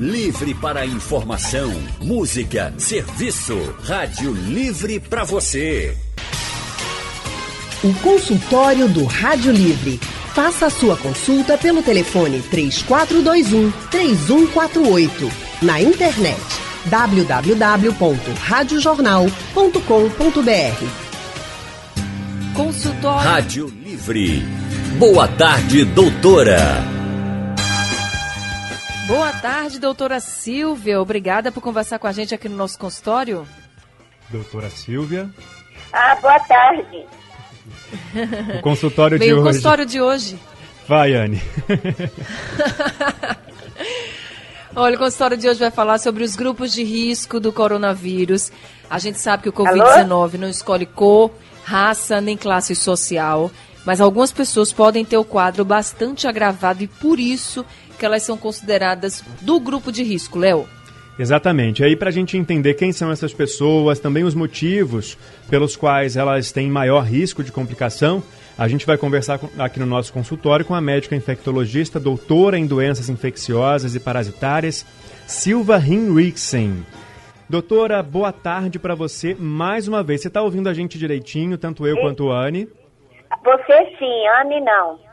Livre para informação, música, serviço. Rádio Livre para você. O consultório do Rádio Livre. Faça a sua consulta pelo telefone 3421 3148. Na internet www.radiojornal.com.br. Consultório Rádio Livre. Boa tarde, doutora. Boa tarde, doutora Silvia. Obrigada por conversar com a gente aqui no nosso consultório. Doutora Silvia. Ah, boa tarde. O consultório Bem, de o hoje. o consultório de hoje. Vai, Anne. Olha, o consultório de hoje vai falar sobre os grupos de risco do coronavírus. A gente sabe que o Covid-19 não escolhe cor, raça nem classe social, mas algumas pessoas podem ter o quadro bastante agravado e por isso que elas são consideradas do grupo de risco, Léo? Exatamente. Aí, para a gente entender quem são essas pessoas, também os motivos pelos quais elas têm maior risco de complicação, a gente vai conversar aqui no nosso consultório com a médica infectologista, doutora em doenças infecciosas e parasitárias, Silva Hinrichsen. Doutora, boa tarde para você mais uma vez. Você está ouvindo a gente direitinho, tanto eu quanto a Anne? Você sim, Anne não.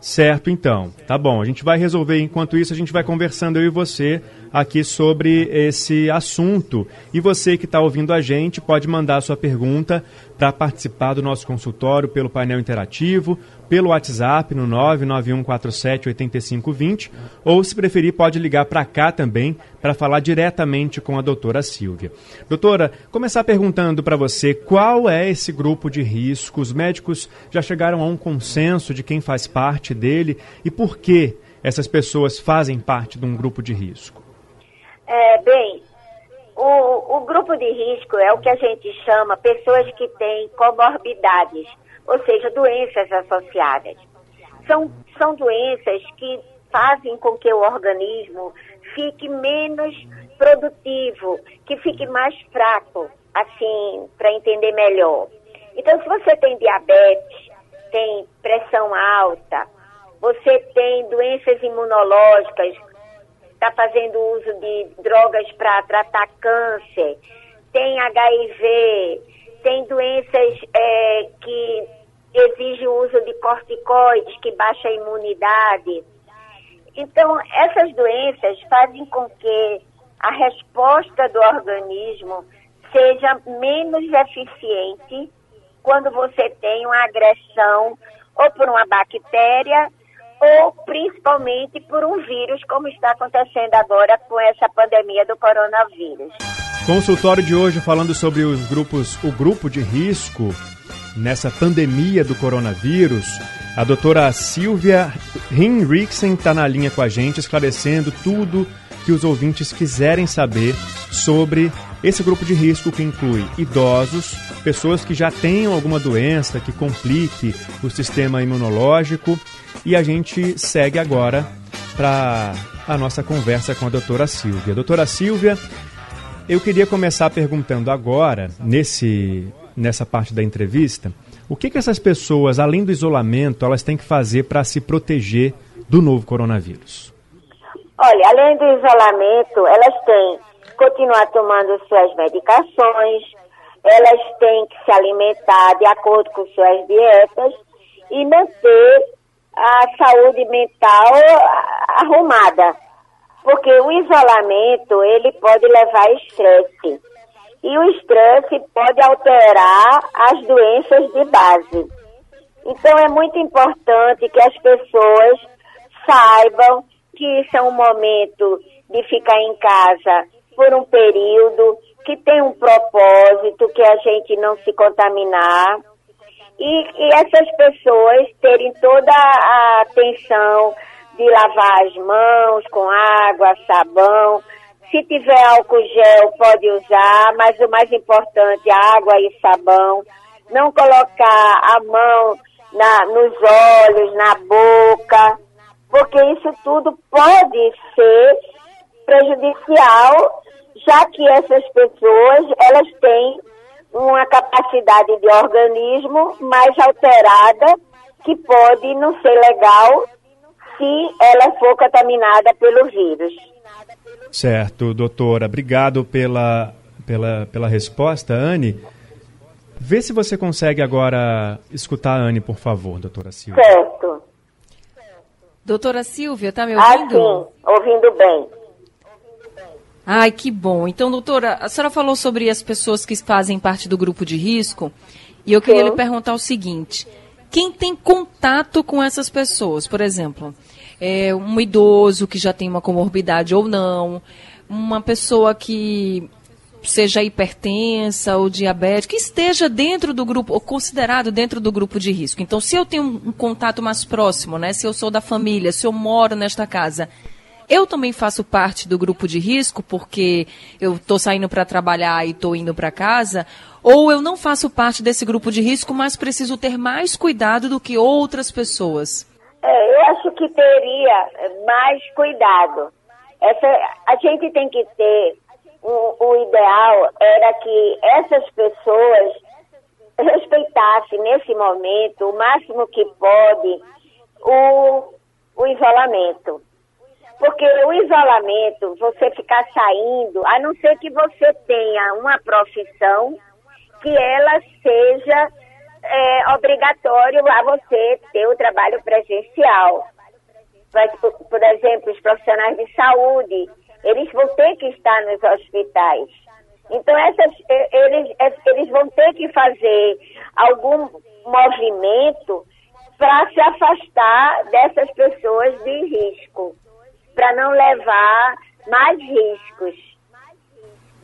Certo, então. Tá bom. A gente vai resolver. Enquanto isso, a gente vai conversando eu e você aqui sobre esse assunto. E você que está ouvindo a gente pode mandar sua pergunta para participar do nosso consultório pelo painel interativo, pelo WhatsApp no 991478520 ou, se preferir, pode ligar para cá também para falar diretamente com a doutora Silvia. Doutora, começar perguntando para você qual é esse grupo de risco. Os médicos já chegaram a um consenso de quem faz parte dele e por que essas pessoas fazem parte de um grupo de risco? É, bem, o, o grupo de risco é o que a gente chama pessoas que têm comorbidades, ou seja, doenças associadas. São, são doenças que fazem com que o organismo fique menos produtivo, que fique mais fraco, assim, para entender melhor. Então, se você tem diabetes, tem pressão alta, você tem doenças imunológicas, está fazendo uso de drogas para tratar câncer, tem HIV, tem doenças é, que exigem o uso de corticoides, que baixa a imunidade. Então, essas doenças fazem com que a resposta do organismo seja menos eficiente quando você tem uma agressão ou por uma bactéria ou principalmente por um vírus, como está acontecendo agora com essa pandemia do coronavírus. Consultório de hoje falando sobre os grupos, o grupo de risco nessa pandemia do coronavírus. A doutora Silvia Hinrichsen está na linha com a gente, esclarecendo tudo que os ouvintes quiserem saber sobre esse grupo de risco que inclui idosos, pessoas que já tenham alguma doença que complique o sistema imunológico. E a gente segue agora para a nossa conversa com a doutora Silvia. Doutora Silvia, eu queria começar perguntando agora, nesse, nessa parte da entrevista, o que, que essas pessoas, além do isolamento, elas têm que fazer para se proteger do novo coronavírus? Olha, além do isolamento, elas têm que continuar tomando suas medicações, elas têm que se alimentar de acordo com suas dietas e manter a saúde mental arrumada. Porque o isolamento, ele pode levar a estresse. E o estresse pode alterar as doenças de base. Então é muito importante que as pessoas saibam que isso é um momento de ficar em casa por um período, que tem um propósito, que a gente não se contaminar. E, e essas pessoas terem toda a atenção de lavar as mãos com água, sabão. Se tiver álcool gel, pode usar, mas o mais importante, água e sabão. Não colocar a mão na, nos olhos, na boca, porque isso tudo pode ser prejudicial, já que essas pessoas, elas têm uma capacidade de organismo mais alterada, que pode não ser legal se ela for contaminada pelo vírus. Certo, doutora. Obrigado pela, pela, pela resposta, Anne. Vê se você consegue agora escutar a Anne, por favor, doutora Silvia. Certo. Doutora Silvia, tá me ouvindo? Ah, sim, ouvindo bem. Ai, que bom. Então, doutora, a senhora falou sobre as pessoas que fazem parte do grupo de risco, e eu queria Sim. lhe perguntar o seguinte: quem tem contato com essas pessoas, por exemplo, é um idoso que já tem uma comorbidade ou não, uma pessoa que seja hipertensa ou diabética, que esteja dentro do grupo, ou considerado dentro do grupo de risco. Então, se eu tenho um, um contato mais próximo, né, se eu sou da família, se eu moro nesta casa, eu também faço parte do grupo de risco, porque eu estou saindo para trabalhar e estou indo para casa, ou eu não faço parte desse grupo de risco, mas preciso ter mais cuidado do que outras pessoas? É, eu acho que teria mais cuidado. Essa, a gente tem que ter o, o ideal era que essas pessoas respeitassem nesse momento o máximo que pode o, o isolamento. Porque o isolamento, você ficar saindo, a não ser que você tenha uma profissão que ela seja é, obrigatório a você ter o trabalho presencial. Mas, por, por exemplo, os profissionais de saúde, eles vão ter que estar nos hospitais. Então, essas, eles, eh, eles vão ter que fazer algum movimento para se afastar dessas pessoas de risco, para não levar mais riscos.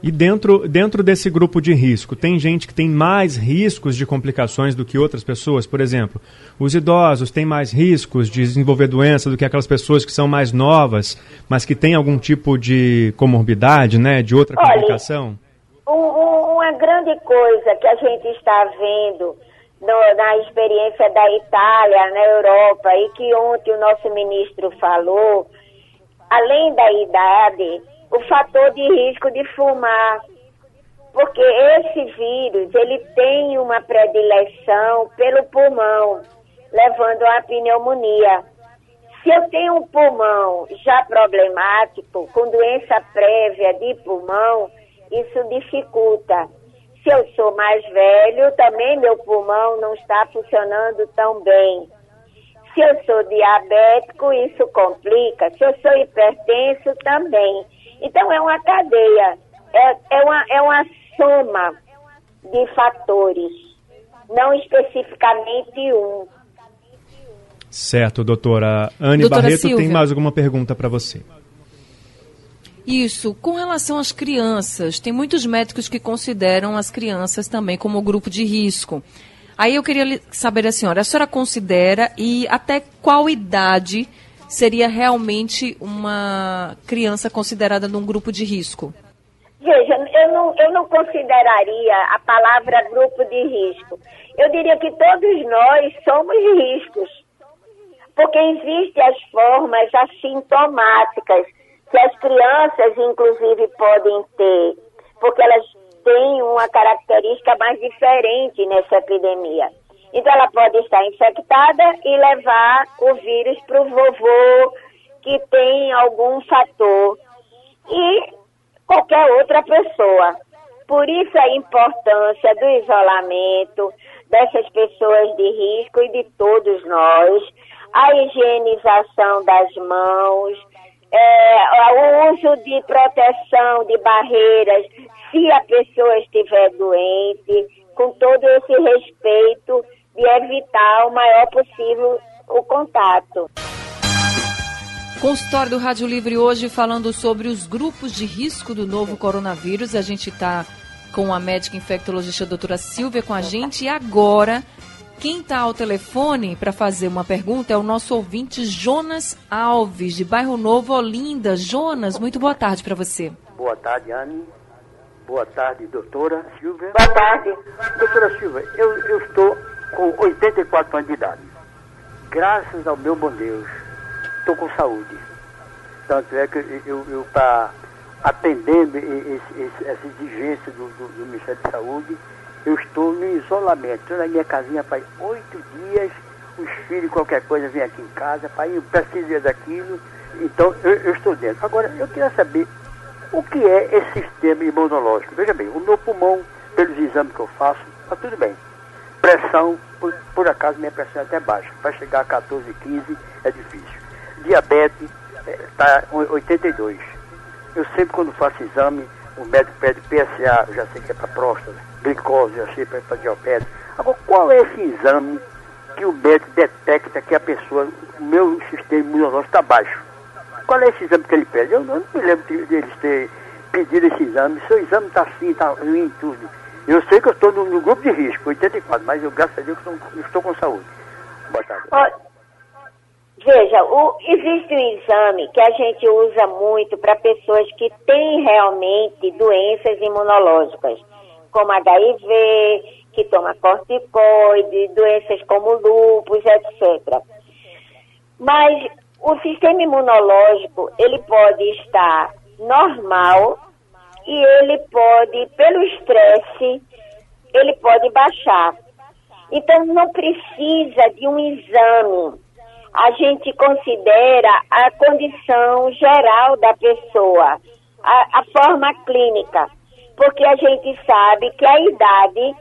E dentro, dentro desse grupo de risco, tem gente que tem mais riscos de complicações do que outras pessoas? Por exemplo, os idosos têm mais riscos de desenvolver doença do que aquelas pessoas que são mais novas, mas que têm algum tipo de comorbidade, né, de outra Olha, complicação? Um- um- uma grande coisa que a gente está vendo no- na experiência da Itália, na Europa, e que ontem o nosso ministro falou, além da idade, o fator de risco de fumar. Porque esse vírus, ele tem uma predileção pelo pulmão, levando a pneumonia. Se eu tenho um pulmão já problemático, com doença prévia de pulmão, isso dificulta. Se eu sou mais velho, também meu pulmão não está funcionando tão bem. Se eu sou diabético, isso complica. Se eu sou hipertenso, também. Então, é uma cadeia, é, é, uma, é uma soma de fatores, não especificamente um. Certo, doutora. Anne Doutora Barreto tem Silvia. mais alguma pergunta para você. Isso, com relação às crianças, tem muitos médicos que consideram as crianças também como grupo de risco. Aí eu queria saber da senhora, a senhora considera e até qual idade seria realmente uma criança considerada num grupo de risco? Veja, eu não, eu não consideraria a palavra grupo de risco. Eu diria que todos nós somos riscos. Porque existem as formas assintomáticas que as crianças, inclusive, podem ter. Porque elas têm uma característica mais diferente nessa epidemia. Então, ela pode estar infectada e levar o vírus para o vovô que tem algum fator. E qualquer outra pessoa. Por isso a importância do isolamento dessas pessoas de risco e de todos nós, a higienização das mãos, é, o uso de proteção de barreiras se a pessoa estiver doente, com todo esse respeito de evitar o maior possível o contato. Consultório do Rádio Livre hoje falando sobre os grupos de risco do novo coronavírus. A gente está com a médica infectologista doutora Silvia com a gente. E agora, quem está ao telefone para fazer uma pergunta é o nosso ouvinte Jonas Alves, de Bairro Novo, Olinda. Jonas, muito boa tarde para você. Boa tarde, Anne. Boa tarde, doutora Silvia. Boa tarde. Doutora Silvia, eu, eu estou com 84 anos de idade. Graças ao meu bom Deus, estou com saúde. Tanto é que eu, eu para atendendo esse- esse- essa exigência do, do- do Ministério de Saúde, eu estou no isolamento. Estou na minha casinha faz oito dias, os filhos, qualquer coisa, vem aqui em casa, pai, eu preciso daquilo, então eu, eu estou dentro. Agora, eu queria saber o que é esse sistema imunológico. Veja bem, o meu pulmão, pelos exames que eu faço, está tudo bem. Pressão, por, por acaso minha pressão é até baixa. Para chegar a 14, 15 é difícil. Diabetes está é, 82. Eu sempre quando faço exame, o médico pede PSA, já sei que é para próstata, glicose, já sei que é para diabetes. Agora, qual é esse exame que o médico detecta que a pessoa, o meu sistema imunológico está baixo? Qual é esse exame que ele pede? Eu, eu não me lembro de eles ter pedido esse exame. Seu exame está assim, está ruim tudo. Eu sei que eu estou no, no, grupo de risco, 84, mas eu, graças a Deus, estou, estou com saúde. Boa tarde. Veja, o, existe um exame que a gente usa muito para pessoas que têm realmente doenças imunológicas, como HIV, que toma corticoide, doenças como lúpus, etc. Mas o sistema imunológico, ele pode estar normal e ele pode, pelo estresse, ele pode baixar. Então não precisa de um exame. A gente considera a condição geral da pessoa, a, a forma clínica, porque a gente sabe que a idade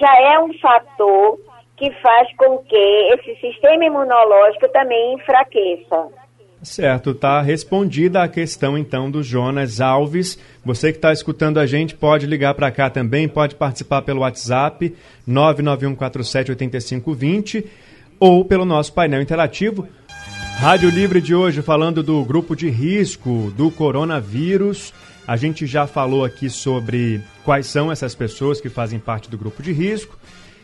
já é um fator que faz com que esse sistema imunológico também enfraqueça. Certo, tá respondida a questão então do Jonas Alves. Você que está escutando a gente pode ligar para cá também, pode participar pelo WhatsApp 991478520 ou pelo nosso painel interativo. Rádio Livre de hoje falando do grupo de risco do coronavírus. A gente já falou aqui sobre quais são essas pessoas que fazem parte do grupo de risco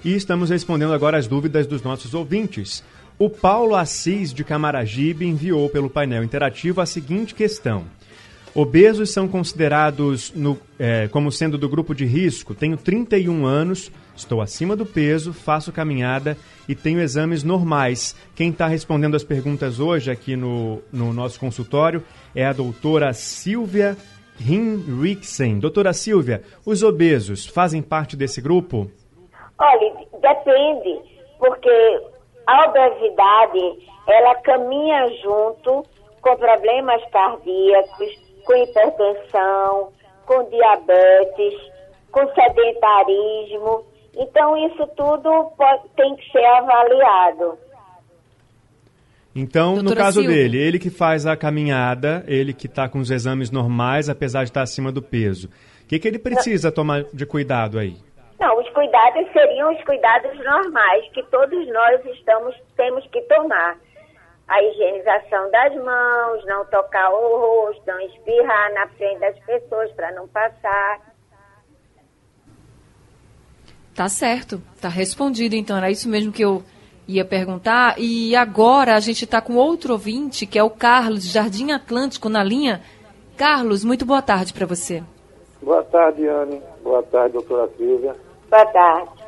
e estamos respondendo agora as dúvidas dos nossos ouvintes. O Paulo Assis de Camaragibe enviou pelo painel interativo a seguinte questão: Obesos são considerados no, é, como sendo do grupo de risco? Tenho 31 anos, estou acima do peso, faço caminhada e tenho exames normais. Quem está respondendo as perguntas hoje aqui no, no nosso consultório é a doutora Silvia Hinrichsen. Doutora Silvia, os obesos fazem parte desse grupo? Olha, depende, porque a obesidade, ela caminha junto com problemas cardíacos, com hipertensão, com diabetes, com sedentarismo. Então, isso tudo pode, tem que ser avaliado. Então, Doutora no caso Silvia. dele, ele que faz a caminhada, ele que está com os exames normais, apesar de estar acima do peso, o que, que ele precisa Não. tomar de cuidado aí? Não, os cuidados seriam os cuidados normais que todos nós estamos temos que tomar. A higienização das mãos, não tocar o rosto, não espirrar na frente das pessoas para não passar. Tá certo, tá respondido então, era isso mesmo que eu ia perguntar. E agora a gente está com outro ouvinte, que é o Carlos, Jardim Atlântico, na linha. Carlos, muito boa tarde para você. Boa tarde, Anne. Boa tarde, doutora Silvia. Boa tarde.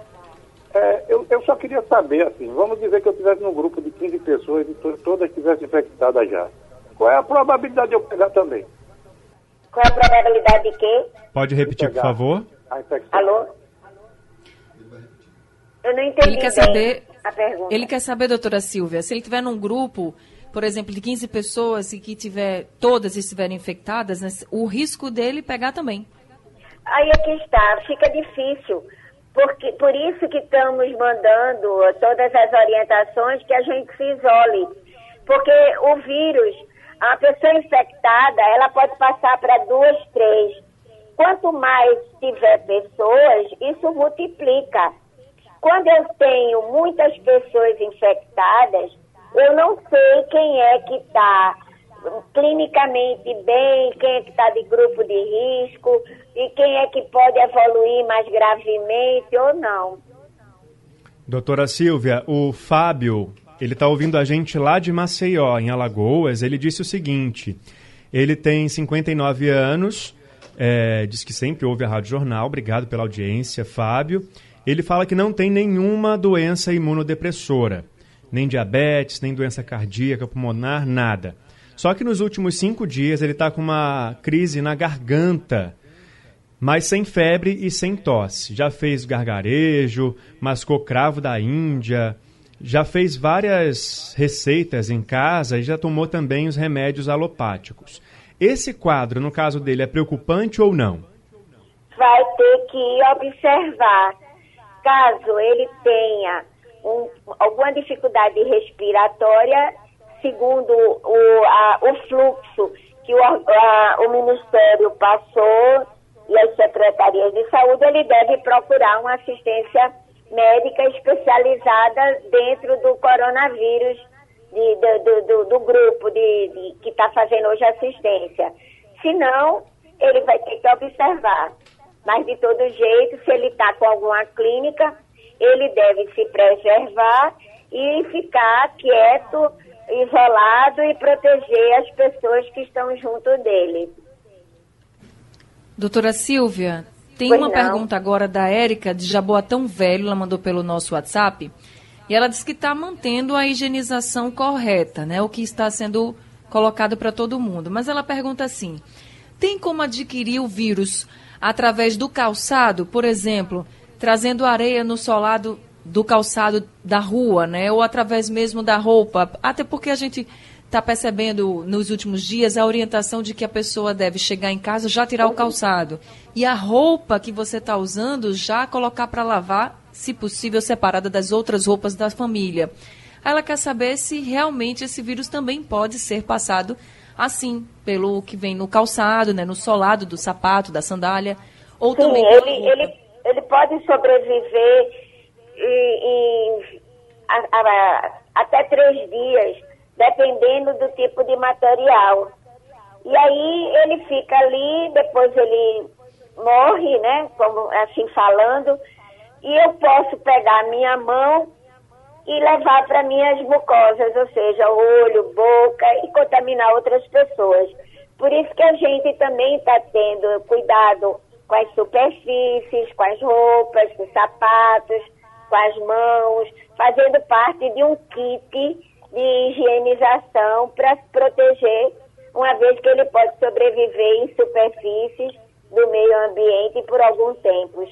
É, eu, eu, só queria saber, assim, vamos dizer que eu estivesse num grupo de 15 pessoas e to todas estivessem infectadas já. Qual é a probabilidade de eu pegar também? Qual é a probabilidade de quê? Pode repetir, por favor? Alô? Eu não entendi ele quer saber, a pergunta. Ele quer saber, doutora Silvia, se ele estiver num grupo, por exemplo, de 15 pessoas e que tiver, todas estiverem infectadas, né, o risco dele pegar também. Aí é que está, fica difícil porque, por isso que estamos mandando todas as orientações que a gente se isole. Porque o vírus, a pessoa infectada, ela pode passar para duas, três. Quanto mais tiver pessoas, isso multiplica. Quando eu tenho muitas pessoas infectadas, eu não sei quem é que está clinicamente bem, quem é que está de grupo de risco e quem é que pode evoluir mais gravemente ou não. Doutora Silvia, o Fábio, ele está ouvindo a gente lá de Maceió, em Alagoas. Ele disse o seguinte: ele tem 59 anos, é, diz que sempre ouve a Rádio Jornal. Obrigado pela audiência, Fábio. Ele fala que não tem nenhuma doença imunodepressora, nem diabetes, nem doença cardíaca, pulmonar, nada. Só que nos últimos cinco dias ele está com uma crise na garganta, mas sem febre e sem tosse. Já fez gargarejo, mascou cravo da Índia, já fez várias receitas em casa e já tomou também os remédios alopáticos. Esse quadro, no caso dele, é preocupante ou não? Vai ter que observar. Caso ele tenha um, alguma dificuldade respiratória, segundo o, a, o fluxo que o, a, o Ministério passou e as secretarias de saúde, ele deve procurar uma assistência médica especializada dentro do coronavírus, de, do, do, do, grupo de, de que está fazendo hoje assistência. Se não, ele vai ter que observar. Mas, de todo jeito, se ele está com alguma clínica, ele deve se preservar e ficar quieto, isolado e proteger as pessoas que estão junto dele. Doutora Silvia, tem pois uma não. pergunta agora da Érica de Jaboatão Velho, ela mandou pelo nosso WhatsApp. E ela diz que está mantendo a higienização correta, né? O que está sendo colocado para todo mundo. Mas ela pergunta assim: tem como adquirir o vírus através do calçado, por exemplo, trazendo areia no solado do calçado da rua, né? Ou através mesmo da roupa? Até porque a gente está percebendo nos últimos dias a orientação de que a pessoa deve chegar em casa já tirar o calçado e a roupa que você está usando já colocar para lavar, se possível separada das outras roupas da família. Ela quer saber se realmente esse vírus também pode ser passado assim, pelo que vem no calçado, né, no solado do sapato, da sandália, ou Sim, também ele, ele, ele pode sobreviver em, em a, a, até três dias dependendo do tipo de material. E aí ele fica ali, depois ele morre, né? Como assim falando, e eu posso pegar a minha mão e levar para minhas mucosas, ou seja, olho, boca e contaminar outras pessoas. Por isso que a gente também está tendo cuidado com as superfícies, com as roupas, com os sapatos, com as mãos, fazendo parte de um kit de higienização para proteger, uma vez que ele pode sobreviver em superfícies do meio ambiente por alguns tempos.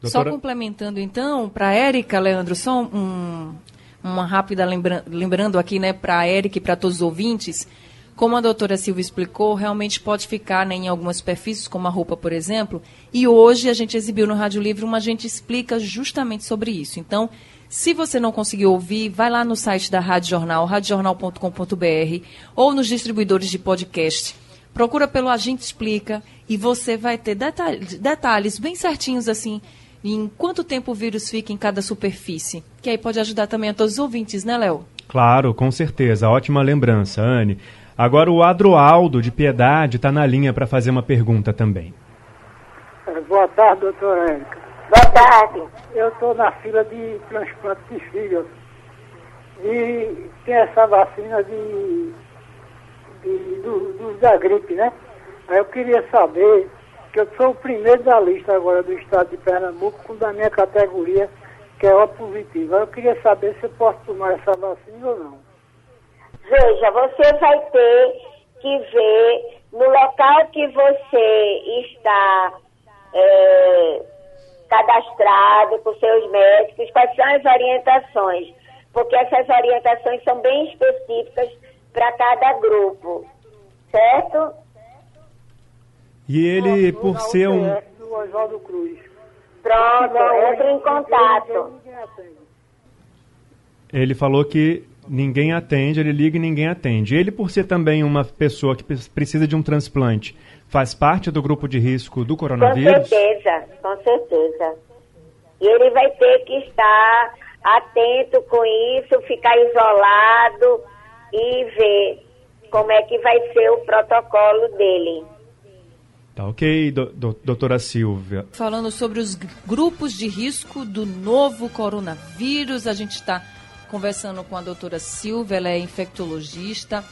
Doutora... Só complementando então, para a Érica, Leandro, só um, uma rápida lembra lembrando aqui né, para a Érica e para todos os ouvintes, como a doutora Silvia explicou, realmente pode ficar né, em algumas superfícies, como a roupa, por exemplo, e hoje a gente exibiu no Rádio Livre uma gente explica justamente sobre isso. Então, se você não conseguiu ouvir, vai lá no site da Rádio Jornal, radiojornal.com.br ou nos distribuidores de podcast. Procura pelo Agente Explica e você vai ter detalhes, detalhes bem certinhos assim em quanto tempo o vírus fica em cada superfície. Que aí pode ajudar também a todos os ouvintes, né, Léo? Claro, com certeza. Ótima lembrança, Anne. Agora o Adroaldo de Piedade está na linha para fazer uma pergunta também. É, boa tarde, doutora Érica. Boa tarde. Eu estou na fila de transplante de fígado. E tem essa vacina de, de do, do, da gripe, né? Aí eu queria saber, que eu sou o primeiro da lista agora do estado de Pernambuco, com da minha categoria, que é O positivo. Aí eu queria saber se eu posso tomar essa vacina ou não. Veja, você vai ter que ver no local que você está. É, cadastrado com seus médicos, quais são as orientações, porque essas orientações são bem específicas para cada grupo, certo? E ele, por ser um. Pronto, entre em contato. Ele falou que ninguém atende, ele liga e ninguém atende. Ele, por ser também uma pessoa que precisa de um transplante, faz parte do grupo de risco do coronavírus? Com certeza, com certeza. E ele vai ter que estar atento com isso, ficar isolado e ver como é que vai ser o protocolo dele. Tá ok, do, do, doutora Silvia. Falando sobre os grupos de risco do novo coronavírus, a gente está conversando com a doutora Silvia, ela é infectologista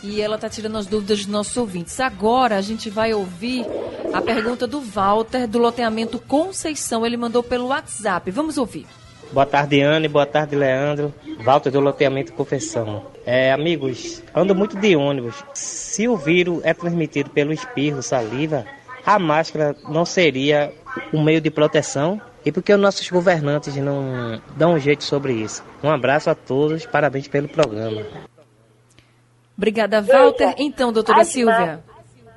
e ela está tirando as dúvidas dos nossos ouvintes. Agora a gente vai ouvir a pergunta do Walter, do loteamento Conceição. Ele mandou pelo WhatsApp. Vamos ouvir. Boa tarde, Anne. Boa tarde, Leandro. Walter, do loteamento Confeição. É, amigos, ando muito de ônibus. Se o vírus é transmitido pelo espirro, saliva, a máscara não seria um meio de proteção? E por que os nossos governantes não dão um jeito sobre isso. Um abraço a todos, parabéns pelo programa. Obrigada, Walter. Veja, então, doutora Silvia.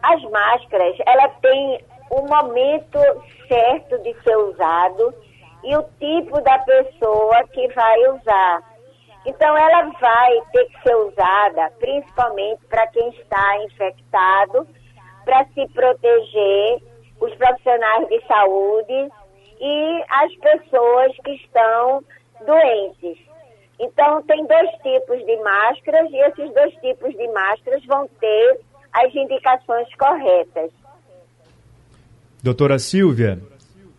As máscaras, ela tem o momento certo de ser usado e o tipo da pessoa que vai usar. Então, ela vai ter que ser usada principalmente para quem está infectado, para se proteger, os profissionais de saúde e as pessoas que estão doentes. Então, tem dois tipos de máscaras e esses dois tipos de máscaras vão ter as indicações corretas. Doutora Silvia,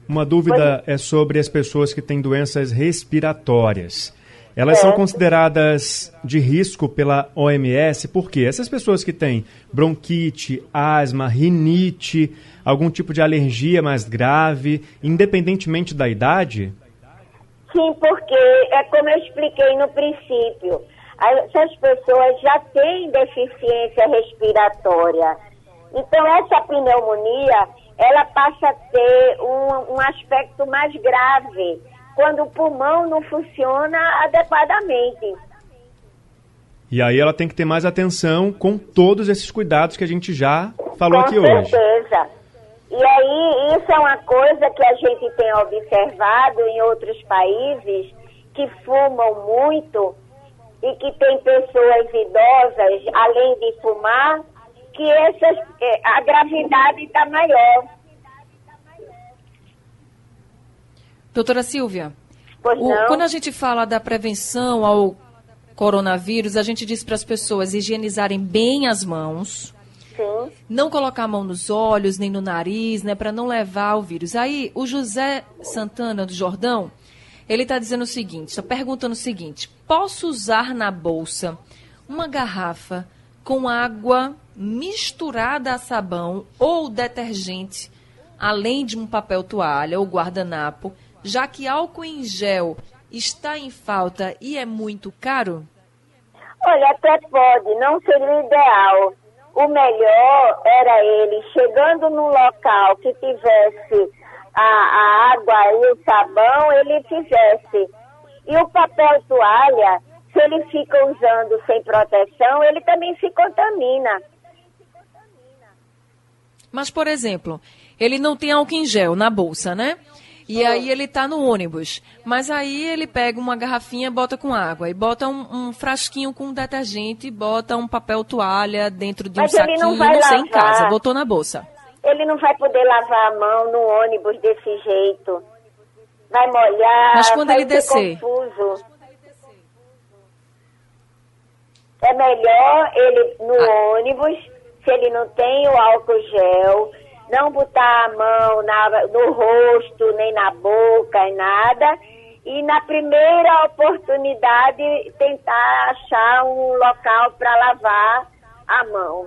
uma dúvida é sobre as pessoas que têm doenças respiratórias. Elas são consideradas de risco pela OMS porque essas pessoas que têm bronquite, asma, rinite, algum tipo de alergia mais grave, independentemente da idade? Sim, porque é como eu expliquei no princípio, essas pessoas já têm deficiência respiratória. Então essa pneumonia, ela passa a ter um, um aspecto mais grave quando o pulmão não funciona adequadamente. E aí ela tem que ter mais atenção com todos esses cuidados que a gente já falou com aqui certeza. hoje. Com certeza. E aí isso é uma coisa que a gente tem observado em outros países que fumam muito e que tem pessoas idosas, além de fumar, que essas, eh, a gravidade está maior. Doutora Silvia, o, quando a gente fala da prevenção ao coronavírus, a gente diz para as pessoas higienizarem bem as mãos, Sim. não colocar a mão nos olhos nem no nariz, né, para não levar o vírus. Aí o José Santana do Jordão, ele está dizendo o seguinte, está perguntando o seguinte: posso usar na bolsa uma garrafa com água misturada a sabão ou detergente, além de um papel toalha ou guardanapo? já que álcool em gel está em falta e é muito caro? Olha, até pode, não seria ideal. O melhor era ele, chegando num local que tivesse a, a água e o sabão, ele fizesse. E o papel toalha, se ele fica usando sem proteção, ele também se contamina. Mas, por exemplo, ele não tem álcool em gel na bolsa, né? E aí ele tá no ônibus. Mas aí ele pega uma garrafinha, bota com água. E bota um, um frasquinho com detergente, bota um papel toalha dentro de um Mas saquinho, não, vai não sei, em casa. Botou na bolsa. Ele não vai poder lavar a mão no ônibus desse jeito. Vai molhar, Mas quando ele descer? confuso. É melhor ele no Ah. ônibus, se ele não tem o álcool gel, não botar a mão na- no rosto, nem na boca, e nada. E na primeira oportunidade tentar achar um local para lavar a mão.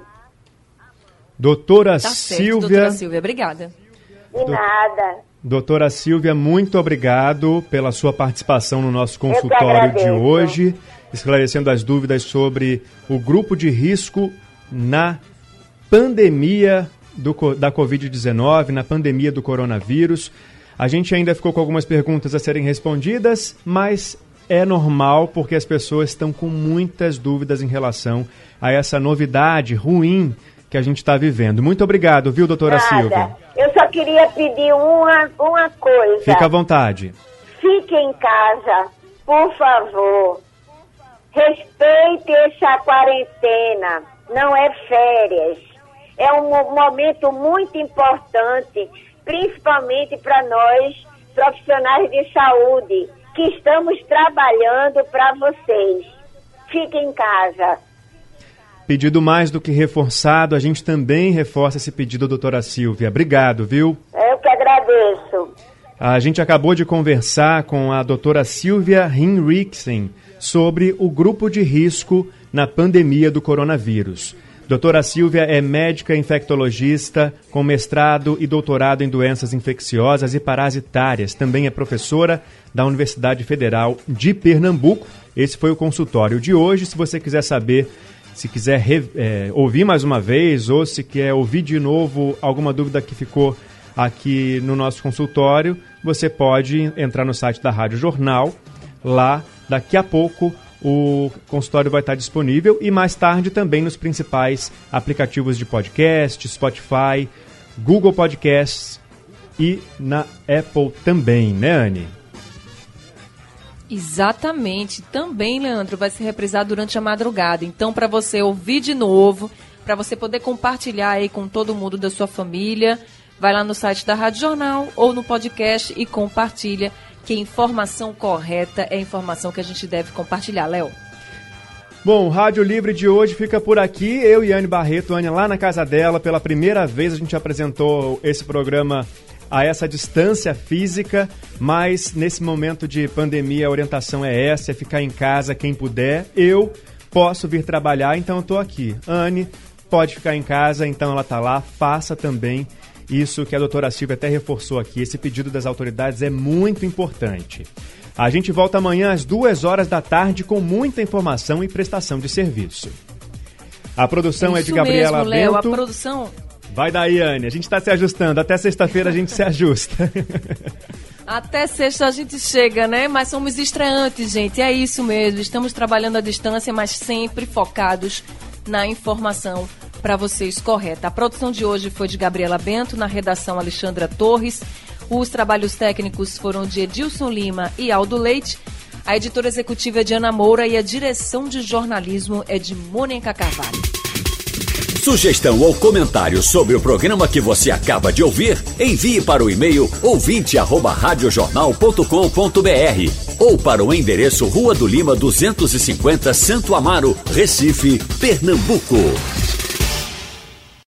Doutora Tá certo, Silvia, doutora Silvia. Obrigada. De nada. doutora Silvia, muito obrigado pela sua participação no nosso consultório de hoje, esclarecendo as dúvidas sobre o grupo de risco na pandemia do da Covid-19, na pandemia do coronavírus. A gente ainda ficou com algumas perguntas a serem respondidas, mas é normal porque as pessoas estão com muitas dúvidas em relação a essa novidade ruim que a gente está vivendo. Muito obrigado, viu, doutora Silvia? Nada. Eu só queria pedir uma, uma coisa. Fica à vontade. Fique em casa, por favor. Respeite essa quarentena. Não é férias. É um mo- momento muito importante, principalmente para nós, profissionais de saúde, que estamos trabalhando para vocês. Fique em casa. Pedido mais do que reforçado, a gente também reforça esse pedido, doutora Silvia. Obrigado, viu? Eu que agradeço. A gente acabou de conversar com a doutora Silvia Hinrichsen sobre o grupo de risco na pandemia do coronavírus. Doutora Silvia é médica infectologista com mestrado e doutorado em doenças infecciosas e parasitárias. Também é professora da Universidade Federal de Pernambuco. Esse foi o consultório de hoje. Se você quiser saber, se quiser é, ouvir mais uma vez ou se quer ouvir de novo alguma dúvida que ficou aqui no nosso consultório, você pode entrar no site da Rádio Jornal. Lá, daqui a pouco, o consultório vai estar disponível e mais tarde também nos principais aplicativos de podcast, Spotify, Google Podcasts e na Apple também, né, Anne? Exatamente. Também, Leandro, vai ser reprisado durante a madrugada. Então, para você ouvir de novo, para você poder compartilhar aí com todo mundo da sua família, vai lá no site da Rádio Jornal ou no podcast e compartilha que informação correta é informação que a gente deve compartilhar, Léo. Bom, Rádio Livre de hoje fica por aqui. Eu e Anne Barreto, Anne lá na casa dela, pela primeira vez a gente apresentou esse programa a essa distância física, mas nesse momento de pandemia a orientação é essa, é ficar em casa quem puder. Eu posso vir trabalhar, então eu tô aqui. Anne pode ficar em casa, então ela tá lá, faça também isso que a doutora Silvia até reforçou aqui, esse pedido das autoridades é muito importante. A gente volta amanhã às duas horas da tarde com muita informação e prestação de serviço. A produção é, é de Gabriela mesmo, Léo, A produção. Vai daí, Anne. A gente está se ajustando. Até sexta-feira a gente se ajusta. Até sexta a gente chega, né? Mas somos estreantes, gente. É isso mesmo. Estamos trabalhando à distância, mas sempre focados na informação para vocês correta. A produção de hoje foi de Gabriela Bento, na redação Alexandra Torres. Os trabalhos técnicos foram de Edilson Lima e Aldo Leite. A editora executiva é de Ana Moura e a direção de jornalismo é de Mônica Carvalho. Sugestão ou comentário sobre o programa que você acaba de ouvir, envie para o e-mail ouvinte@radiojornal.com.br ou para o endereço Rua do Lima 250, Santo Amaro, Recife, Pernambuco.